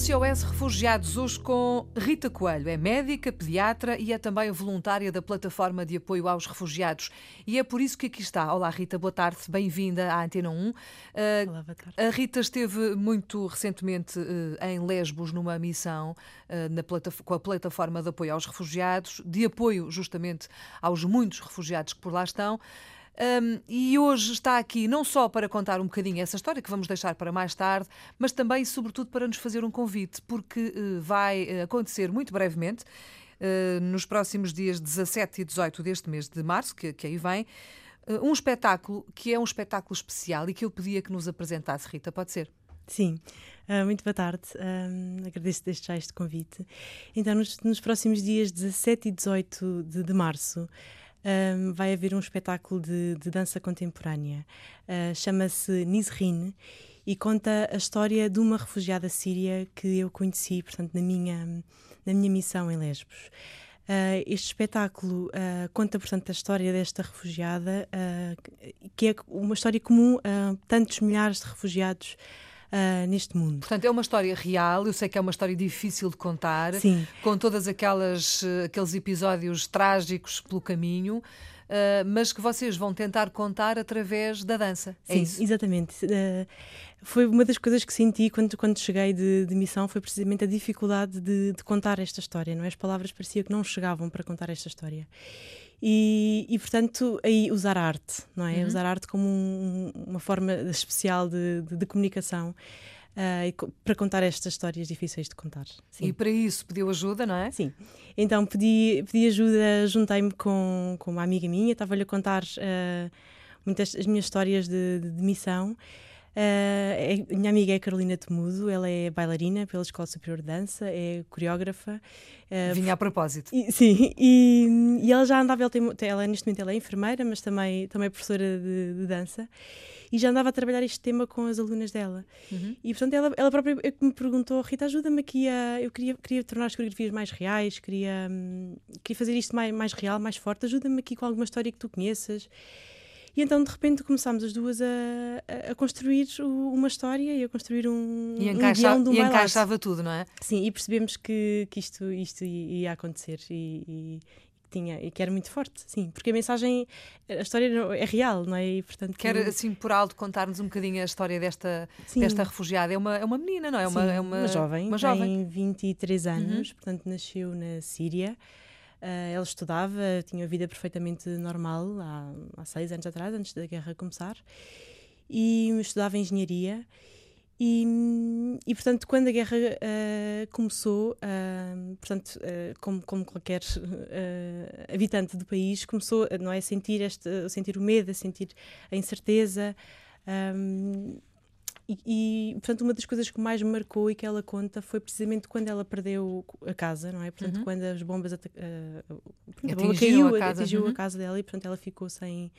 SOS Refugiados, hoje com Rita Coelho. É médica, pediatra e é também voluntária da Plataforma de Apoio aos Refugiados. E é por isso que aqui está. Olá, Rita, boa tarde, bem-vinda à Antena 1. Uh, Olá, boa tarde. A Rita esteve muito recentemente uh, em Lesbos, numa missão na com a Plataforma de Apoio aos Refugiados, de apoio justamente aos muitos refugiados que por lá estão. Um, e hoje está aqui não só para contar um bocadinho essa história, que vamos deixar para mais tarde, mas também, sobretudo, para nos fazer um convite, porque uh, vai eh, acontecer muito brevemente, uh, nos próximos dias 17 e 18 deste mês de março, que, que aí vem, uh, um espetáculo que é um espetáculo especial e que eu pedia que nos apresentasse, Rita, pode ser? Sim, uh, muito boa tarde. Uh, agradeço desde já este convite. Então, nos, nos, próximos dias 17 e 18 de, de março, um, vai haver um espetáculo de, de dança contemporânea. Uh, Chama-se Nizrin e conta a história de uma refugiada síria que eu conheci, portanto, na minha, na minha missão em Lesbos. Uh, este espetáculo uh, conta, portanto, a história desta refugiada, que é uma história comum a tantos milhares de refugiados uh, neste mundo. Portanto, é uma história real, eu sei que é uma história difícil de contar, Sim. com todos aquelas, ah, aqueles episódios trágicos pelo caminho. Uh, mas que vocês vão tentar contar através da dança. É Sim, isso? exatamente. Uh, foi uma das coisas que senti quando, quando cheguei de, de missão foi precisamente a dificuldade de, de, contar esta história. Não é? As palavras pareciam que não chegavam para contar esta história. E, e, portanto, aí usar a arte, não é? Uhum. Usar a arte como um, uma forma especial de, de, de comunicação. Uh, para contar estas histórias difíceis de contar. Sim. E para isso pediu ajuda, não é? Sim. Então pedi, pedi ajuda, juntei-me com, com uma amiga minha, estava-lhe a contar uh, muitas as minhas histórias de, de, de missão. Uh, a minha amiga é Carolina Temudo, ela é bailarina pela Escola Superior de Dança, é coreógrafa. Uh, Vinha a propósito. E, sim, e, e, ela já andava, ela, tem, ela, neste momento ela é enfermeira, mas também, também é professora de, de dança, e já andava a trabalhar este tema com as alunas dela. Uhum. E portanto ela, ela própria me perguntou, Rita, ajuda-me aqui a. Eu queria, queria tornar as coreografias mais reais, queria, hum, queria fazer isto mais, mais real, mais forte, ajuda-me aqui com alguma história que tu conheças. E então de repente começámos as duas a, a, construir uma história e a construir um, e encaixa, um guião de um E encaixava tudo, não é? Sim, e percebemos que, que isto, isto ia acontecer e, e tinha e que era muito forte, sim, porque a mensagem, a história é real, não é? E, portanto, Quer, assim, por alto, contar-nos um bocadinho a história desta, desta refugiada. É uma, é uma menina, não é? Uma, sim, é uma, uma jovem, uma jovem. tem 23 anos, uhum. portanto, nasceu na Síria. Uh, ela estudava, tinha uma vida perfeitamente normal há, há seis anos atrás, antes da guerra começar, e estudava engenharia. E, e, portanto, quando a guerra uh, começou, uh, portanto, uh, como, como, qualquer habitante do país, começou não é, a sentir, este, a sentir o medo, a sentir a incerteza. Um, e, e, portanto, uma das coisas que mais me marcou e que ela conta foi precisamente quando ela perdeu a casa, não é? Portanto, uhum. quando as bombas uh, a bomba caiu, a casa. atingiu uhum. a casa dela e, portanto, ela ficou sem,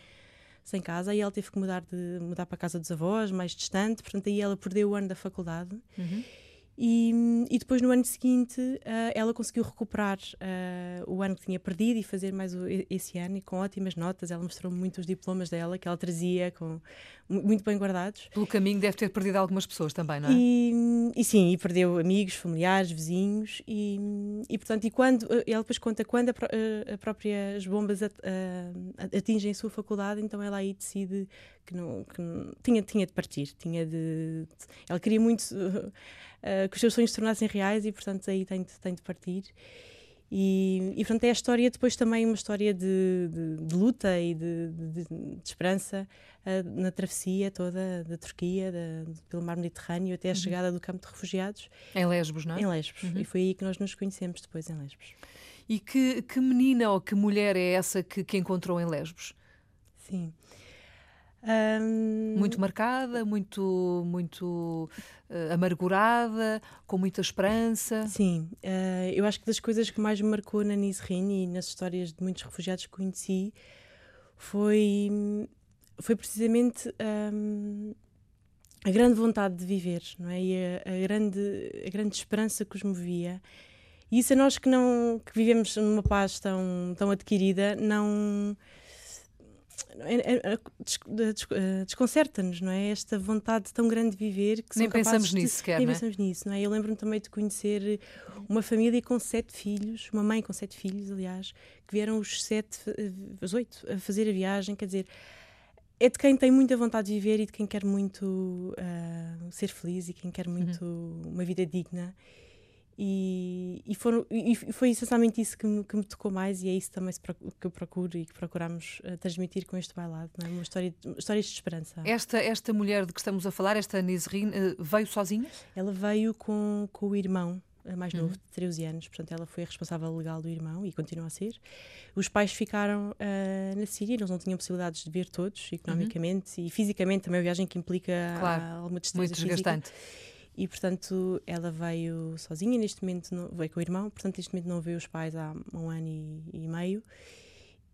sem casa e ela teve que mudar, de, mudar para a casa dos avós, mais distante. Portanto, aí ela perdeu o ano da faculdade. Uhum. E, e, depois, no ano seguinte, uh, ela conseguiu recuperar uh, o ano que tinha perdido e fazer mais o, esse ano, e com ótimas notas. Ela mostrou-me muito os diplomas dela, que ela trazia, com, muito bem guardados. Pelo caminho, deve ter perdido algumas pessoas também, não é? E, e sim, e perdeu amigos, familiares, vizinhos. E, e portanto, e quando, ela depois conta quando a, a, a própria, as bombas a, atingem a sua faculdade, então ela aí decide que não, que não tinha, tinha de partir, tinha de. Ela queria muito uh, que os seus sonhos se tornassem reais e, portanto, aí tem de, tem de partir. E, e, portanto, é a história depois também uma história de, de, de luta e de, de esperança uh, na travessia toda da Turquia, da, pelo mar Mediterrâneo, até a uhum. chegada do campo de refugiados. Em Lesbos, não é? Em Lesbos. Uhum. E foi aí que nós nos conhecemos depois, em Lesbos. E que, que menina ou que mulher é essa que, que encontrou em Lesbos? Sim. Um... Muito marcada, muito, muito uh, amargurada, com muita esperança. Sim, uh, eu acho que das coisas que mais me marcou na Nisrin e nas histórias de muitos refugiados que conheci foi, foi precisamente um, a grande vontade de viver, não é? E a, a, grande, a grande esperança que os movia. E isso a nós que não que vivemos numa paz tão, tão adquirida, não é, é, desconcerta-nos, não é? Esta vontade tão grande de viver que nem pensamos nisso sequer, nem é? pensamos nisso, não é? Eu lembro-me também de conhecer uma família com sete filhos, uma mãe com sete filhos, aliás, que vieram os sete, os oito a fazer a viagem, quer dizer, é de quem tem muita vontade de viver e de quem quer muito uh, ser feliz e quem quer muito uhum. uma vida digna. E, e, foram, e foi essencialmente isso que me, que me, tocou mais, e é isso também que eu procuro e que procuramos uh, transmitir com este bailado, é? uma história, histórias de esperança. Esta, esta mulher de que estamos a falar, esta Nisrin, uh, veio sozinha? Ela veio com, com o irmão mais novo, uhum. de 13 anos, portanto ela foi a responsável legal do irmão e continua a ser. Os pais ficaram uh, na Síria, eles não tinham possibilidades de ver todos, economicamente uhum. e fisicamente, também uma viagem que implica claro, alguma distância muito desgastante. E, portanto, ela veio sozinha, neste momento não, veio com o irmão, portanto, neste momento não vê os pais há um ano e, e meio.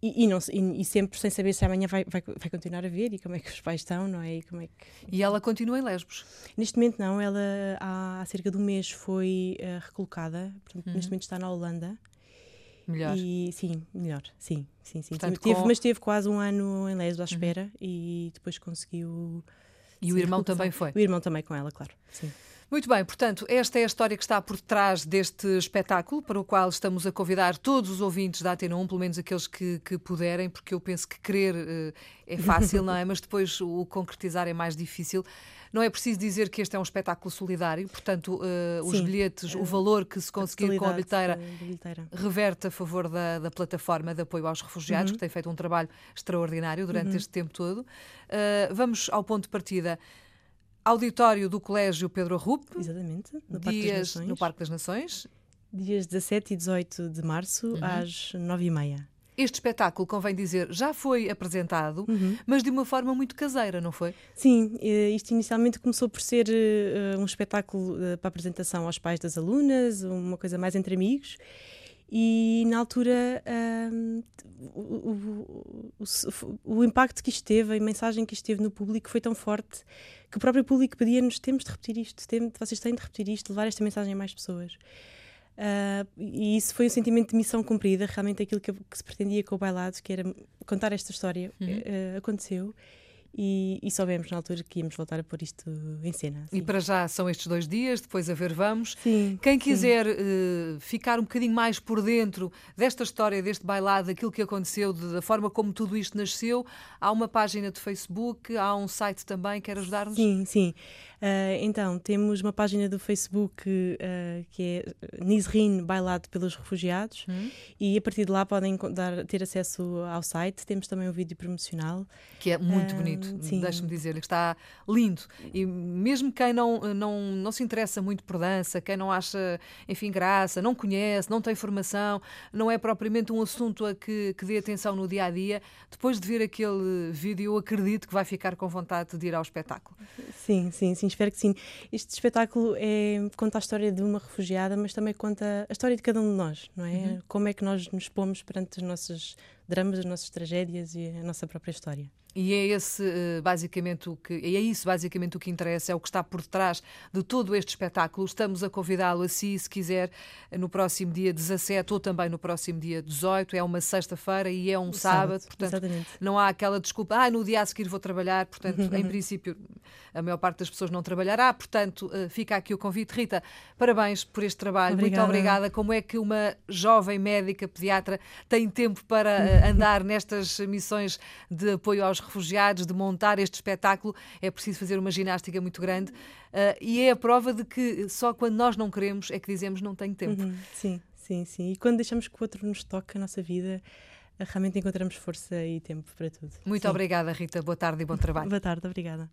E, e, não, e, e, sempre sem saber se amanhã vai, vai, vai, continuar a ver e como é que os pais estão, não é? E, como é que... e ela continua em Lesbos? Neste momento não, ela há, há cerca de um mês foi uh, recolocada, portanto, uhum. neste momento está na Holanda. Melhor? E, sim, melhor, sim, sim, sim. Portanto, teve, com... Mas teve quase um ano em Lesbos à uhum. espera uhum. e depois conseguiu. E o irmão também foi? O irmão também com ela, claro, sim. Muito bem, portanto, esta é a história que está por trás deste espetáculo, para o qual estamos a convidar todos os ouvintes da Atena 1, pelo menos aqueles que, que puderem, porque eu penso que querer uh, é fácil, não é? Mas depois o concretizar é mais difícil. Não é preciso dizer que este é um espetáculo solidário, portanto, uh, os bilhetes, o valor que se conseguir com a bilheteira, reverte a favor da, da, plataforma de apoio aos refugiados, uhum. que tem feito um trabalho extraordinário durante uhum. este tempo todo. Uh, vamos ao ponto de partida auditório do Colégio Pedro Arrup. Exatamente, no Parque das Nações. No Parque das Nações. Dias 17 e 18 de março, uhum. às 9h30. Este espetáculo, convém dizer, já foi apresentado, uhum. mas de uma forma muito caseira, não foi? Sim, eh, isto inicialmente começou por ser uh, um espetáculo para apresentação aos pais das alunas, uma coisa mais entre amigos. E na altura um, o, o, o, o, impacto que isto teve, a mensagem que isto teve no público foi tão forte que o próprio público pedia-nos: temos de repetir isto, tem, vocês têm de repetir isto, levar esta mensagem a mais pessoas. Uh, e isso foi um sentimento de missão cumprida, realmente aquilo que, que, se pretendia com o bailado, que era contar esta história, uhum. uh, aconteceu. E, e, soubemos na altura que íamos voltar a pôr isto em cena. E para já são estes dois dias, depois a ver vamos. Sim, Quem quiser uh, ficar um bocadinho mais por dentro desta história, deste bailado, daquilo que aconteceu, da forma como tudo isto nasceu, há uma página de Facebook, há um site também, quer ajudar-nos? Sim, sim. Uh, então, temos uma página do Facebook uh, que é Nisrin Bailado pelos Refugiados hum. e a partir de lá podem dar, ter acesso ao site. Temos também um vídeo promocional. Que é muito uh, bonito, deixe-me dizer-lhe que está lindo. E mesmo quem não, não, não se interessa muito por dança, quem não acha, enfim, graça, não conhece, não tem formação, não é propriamente um assunto a que, que dê atenção no dia a dia, depois de ver aquele vídeo, eu acredito que vai ficar com vontade de ir ao espetáculo. Sim, sim, sim sim, espero que sim. Este espetáculo é, conta a história de uma refugiada, mas também conta a história de cada um de nós, não é? Uhum. Como é que nós nos pomos perante os nossos dramas, as nossas tragédias e a nossa própria história. E é esse eh, basicamente o que é isso basicamente o que interessa, é o que está por detrás de todo este espetáculo. Estamos a convidá-lo a si, se quiser, no próximo dia 17 ou também no próximo dia 18. É uma sexta-feira e é um sábado, sábado, portanto exatamente. não há aquela desculpa, ah, no dia a seguir vou trabalhar, portanto, em princípio, a maior parte das pessoas não trabalhará, portanto, eh, fica aqui o convite. Rita, parabéns por este trabalho, obrigada. muito obrigada. Como é que uma jovem médica pediatra tem tempo para eh, andar nestas missões de apoio aos refugiados, de montar este espetáculo, é preciso fazer uma ginástica muito grande. Uh, e é a prova de que só quando nós não queremos é que dizemos não tenho tempo. Uhum, sim, sim, sim. E quando deixamos que o outro nos toque a nossa vida, realmente encontramos força e tempo para tudo. Muito sim. obrigada, Rita. Boa tarde e bom trabalho. Boa tarde, obrigada.